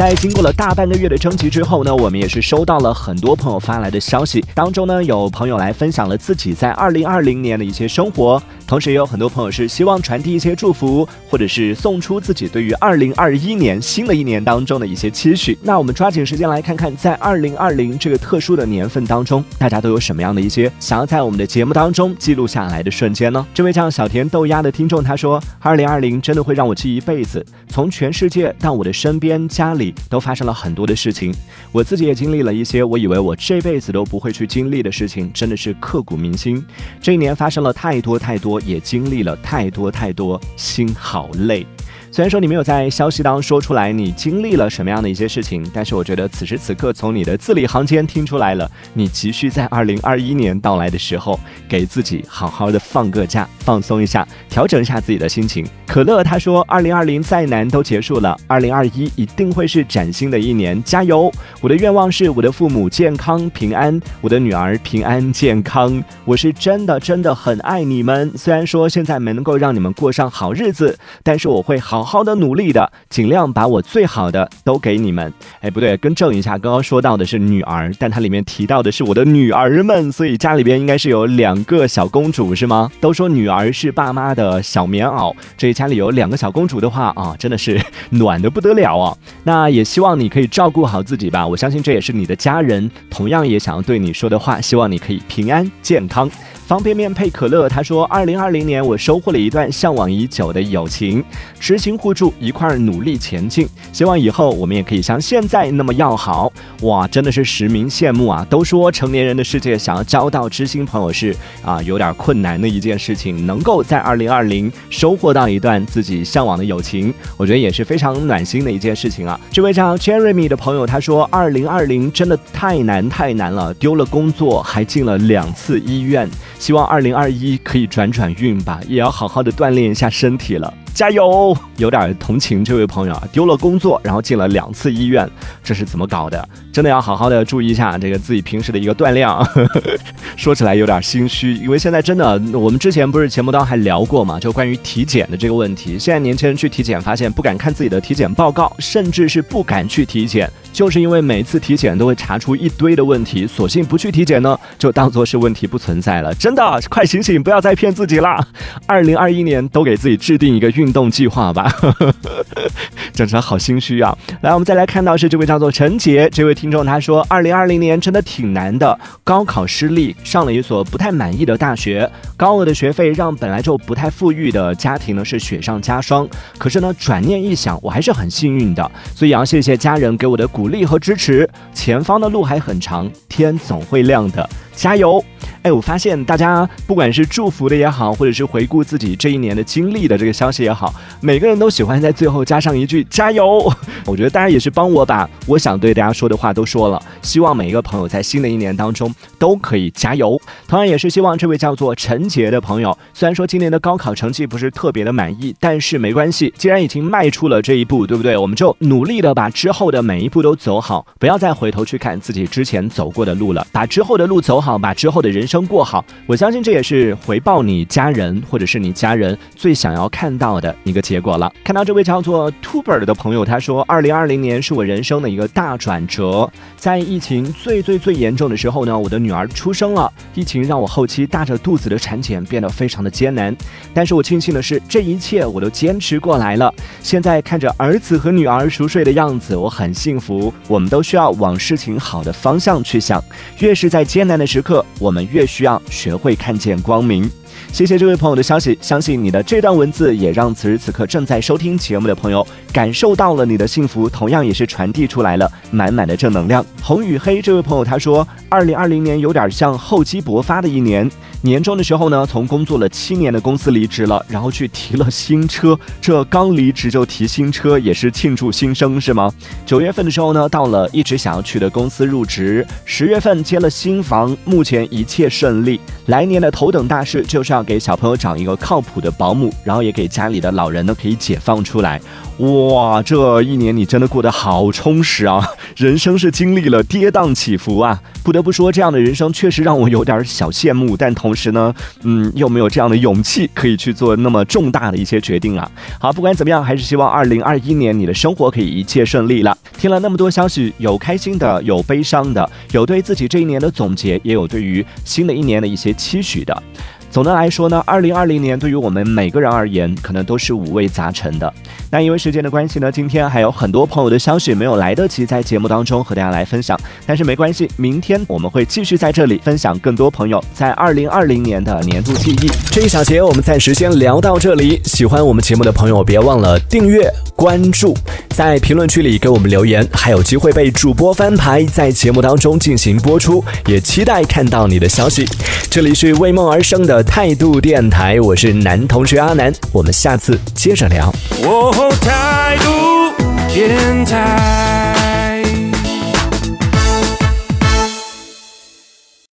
在经过了大半个月的征集之后呢，我们也是收到了很多朋友发来的消息，当中呢有朋友来分享了自己在二零二零年的一些生活，同时也有很多朋友是希望传递一些祝福，或者是送出自己对于二零二一年新的一年当中的一些期许。那我们抓紧时间来看看，在二零二零这个特殊的年份当中，大家都有什么样的一些想要在我们的节目当中记录下来的瞬间呢？这位叫小甜豆芽的听众他说，二零二零真的会让我记一辈子，从全世界到我的身边、家里都发生了很多的事情，我自己也经历了一些我以为我这辈子都不会去经历的事情，真的是刻骨铭心。这一年发生了太多太多，也经历了太多太多，心好累。虽然说你没有在消息当中说出来你经历了什么样的一些事情，但是我觉得此时此刻从你的字里行间听出来了，你急需在二零二一年到来的时候，给自己好好的放个假，放松一下，调整一下自己的心情。可乐他说，二零二零再难都结束了，二零二一一定会是崭新的一年，加油！我的愿望是我的父母健康平安，我的女儿平安健康。我是真的真的很爱你们，虽然说现在没能够让你们过上好日子，但是我会好好好的努力的，尽量把我最好的都给你们。哎，不对，更正一下，刚刚说到的是女儿，但它里面提到的是我的女儿们，所以家里边应该是有两个小公主是吗？都说女儿是爸妈的小棉袄，这家里有两个小公主的话啊，真的是暖的不得了啊。那也希望你可以照顾好自己吧，我相信这也是你的家人同样也想要对你说的话，希望你可以平安健康。方便面配可乐，他说：“二零二零年我收获了一段向往已久的友情，知心互助，一块儿努力前进。希望以后我们也可以像现在那么要好。”哇，真的是实名羡慕啊！都说成年人的世界，想要交到知心朋友是啊有点困难的一件事情。能够在二零二零收获到一段自己向往的友情，我觉得也是非常暖心的一件事情啊。这位叫 Jeremy 的朋友他说：“二零二零真的太难太难了，丢了工作，还进了两次医院。”希望二零二一可以转转运吧，也要好好的锻炼一下身体了，加油！有点同情这位朋友啊，丢了工作，然后进了两次医院，这是怎么搞的？真的要好好的注意一下这个自己平时的一个锻炼啊。说起来有点心虚，因为现在真的，我们之前不是节目当还聊过嘛，就关于体检的这个问题。现在年轻人去体检，发现不敢看自己的体检报告，甚至是不敢去体检。就是因为每次体检都会查出一堆的问题，索性不去体检呢，就当做是问题不存在了。真的，快醒醒，不要再骗自己啦！二零二一年都给自己制定一个运动计划吧。真是好心虚啊！来，我们再来看到是这位叫做陈杰这位听众，他说，二零二零年真的挺难的，高考失利，上了一所不太满意的大学，高额的学费让本来就不太富裕的家庭呢是雪上加霜。可是呢，转念一想，我还是很幸运的，所以要谢谢家人给我的鼓励和支持。前方的路还很长，天总会亮的，加油！哎，我发现大家不管是祝福的也好，或者是回顾自己这一年的经历的这个消息也好，好每个人都喜欢在最后加上一句加油。我觉得大家也是帮我把我想对大家说的话都说了，希望每一个朋友在新的一年当中都可以加油。同样也是希望这位叫做陈杰的朋友，虽然说今年的高考成绩不是特别的满意，但是没关系，既然已经迈出了这一步，对不对？我们就努力的把之后的每一步都走好，不要再回头去看自己之前走过的路了，把之后的路走好，把之后的人生过好。我相信这也是回报你家人或者是你家人最想要看到的一个结果了。看到这位叫做 Tuber 的朋友，他说二：“二零二零年是我人生的一个大转折，在疫情最最最严重的时候呢，我的女儿出生了，疫情让我后期大着肚子的产检变得非常的艰难，但是我庆幸的是，这一切我都坚持过来了。现在看着儿子和女儿熟睡的样子，我很幸福。我们都需要往事情好的方向去想，越是在艰难的时刻，我们越需要学会看见光明。谢谢这位朋友的消息，相信你的这段文字也让此时此刻正在收听节目的朋友感受到了你的幸福，同样也是传递出来了满满的正能量。红与黑这位朋友他说，二零二零年有点像厚积薄发的一年。年终的时候呢，从工作了七年的公司离职了，然后去提了新车。这刚离职就提新车，也是庆祝新生是吗？九月份的时候呢，到了一直想要去的公司入职。十月份接了新房，目前一切顺利。来年的头等大事就是要给小朋友找一个靠谱的保姆，然后也给家里的老人呢可以解放出来。哇，这一年你真的过得好充实啊！人生是经历了跌宕起伏啊，不得不说，这样的人生确实让我有点小羡慕。但同时呢，嗯，又没有这样的勇气可以去做那么重大的一些决定啊。好，不管怎么样，还是希望二零二一年你的生活可以一切顺利了。听了那么多消息，有开心的，有悲伤的，有对自己这一年的总结，也有对于新的一年的一些期许的。总的来说呢，二零二零年对于我们每个人而言，可能都是五味杂陈的。那因为时间的关系呢，今天还有很多朋友的消息没有来得及在节目当中和大家来分享。但是没关系，明天我们会继续在这里分享更多朋友在二零二零年的年度记忆。这一小节我们暂时先聊到这里。喜欢我们节目的朋友，别忘了订阅、关注，在评论区里给我们留言，还有机会被主播翻牌，在节目当中进行播出。也期待看到你的消息。这里是为梦而生的。态度电台，我是男同学阿南，我们下次接着聊。哦，态度电台。